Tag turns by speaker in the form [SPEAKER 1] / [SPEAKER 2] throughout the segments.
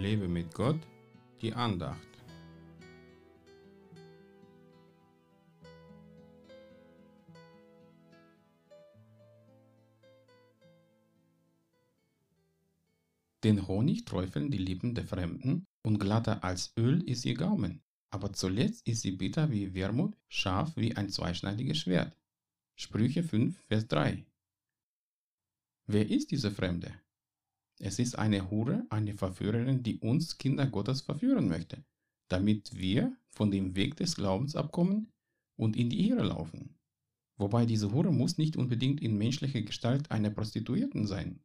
[SPEAKER 1] Lebe mit Gott, die Andacht. Den Honig träufeln die Lippen der Fremden, und glatter als Öl ist ihr Gaumen, aber zuletzt ist sie bitter wie Wermut, scharf wie ein zweischneidiges Schwert. Sprüche 5, Vers 3. Wer ist diese Fremde? Es ist eine Hure, eine Verführerin, die uns Kinder Gottes verführen möchte, damit wir von dem Weg des Glaubens abkommen und in die Ehre laufen. Wobei diese Hure muss nicht unbedingt in menschlicher Gestalt einer Prostituierten sein.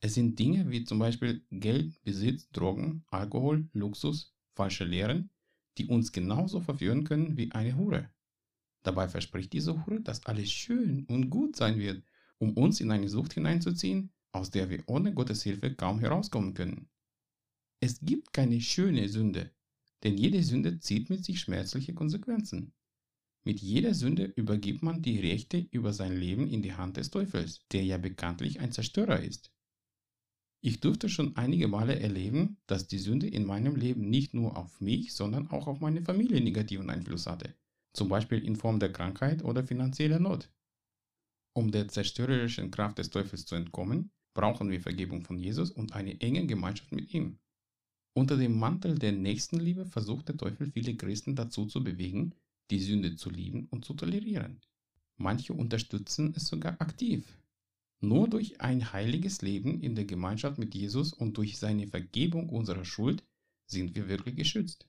[SPEAKER 1] Es sind Dinge wie zum Beispiel Geld, Besitz, Drogen, Alkohol, Luxus, falsche Lehren, die uns genauso verführen können wie eine Hure. Dabei verspricht diese Hure, dass alles schön und gut sein wird, um uns in eine Sucht hineinzuziehen, aus der wir ohne Gottes Hilfe kaum herauskommen können. Es gibt keine schöne Sünde, denn jede Sünde zieht mit sich schmerzliche Konsequenzen. Mit jeder Sünde übergibt man die Rechte über sein Leben in die Hand des Teufels, der ja bekanntlich ein Zerstörer ist. Ich durfte schon einige Male erleben, dass die Sünde in meinem Leben nicht nur auf mich, sondern auch auf meine Familie negativen Einfluss hatte, zum Beispiel in Form der Krankheit oder finanzieller Not. Um der zerstörerischen Kraft des Teufels zu entkommen, brauchen wir Vergebung von Jesus und eine enge Gemeinschaft mit ihm. Unter dem Mantel der Nächstenliebe versucht der Teufel viele Christen dazu zu bewegen, die Sünde zu lieben und zu tolerieren. Manche unterstützen es sogar aktiv, nur durch ein heiliges Leben in der Gemeinschaft mit Jesus und durch seine Vergebung unserer Schuld sind wir wirklich geschützt.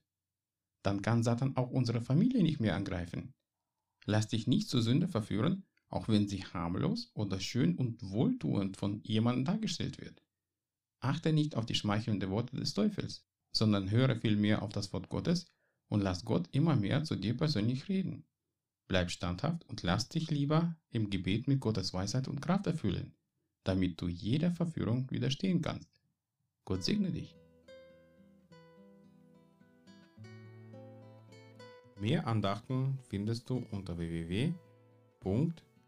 [SPEAKER 1] Dann kann Satan auch unsere Familie nicht mehr angreifen. Lass dich nicht zur Sünde verführen, auch wenn sie harmlos oder schön und wohltuend von jemandem dargestellt wird. Achte nicht auf die schmeichelnden Worte des Teufels, sondern höre vielmehr auf das Wort Gottes und lass Gott immer mehr zu dir persönlich reden. Bleib standhaft und lass dich lieber im Gebet mit Gottes Weisheit und Kraft erfüllen, damit du jeder Verführung widerstehen kannst. Gott segne dich. Mehr Andachten findest du unter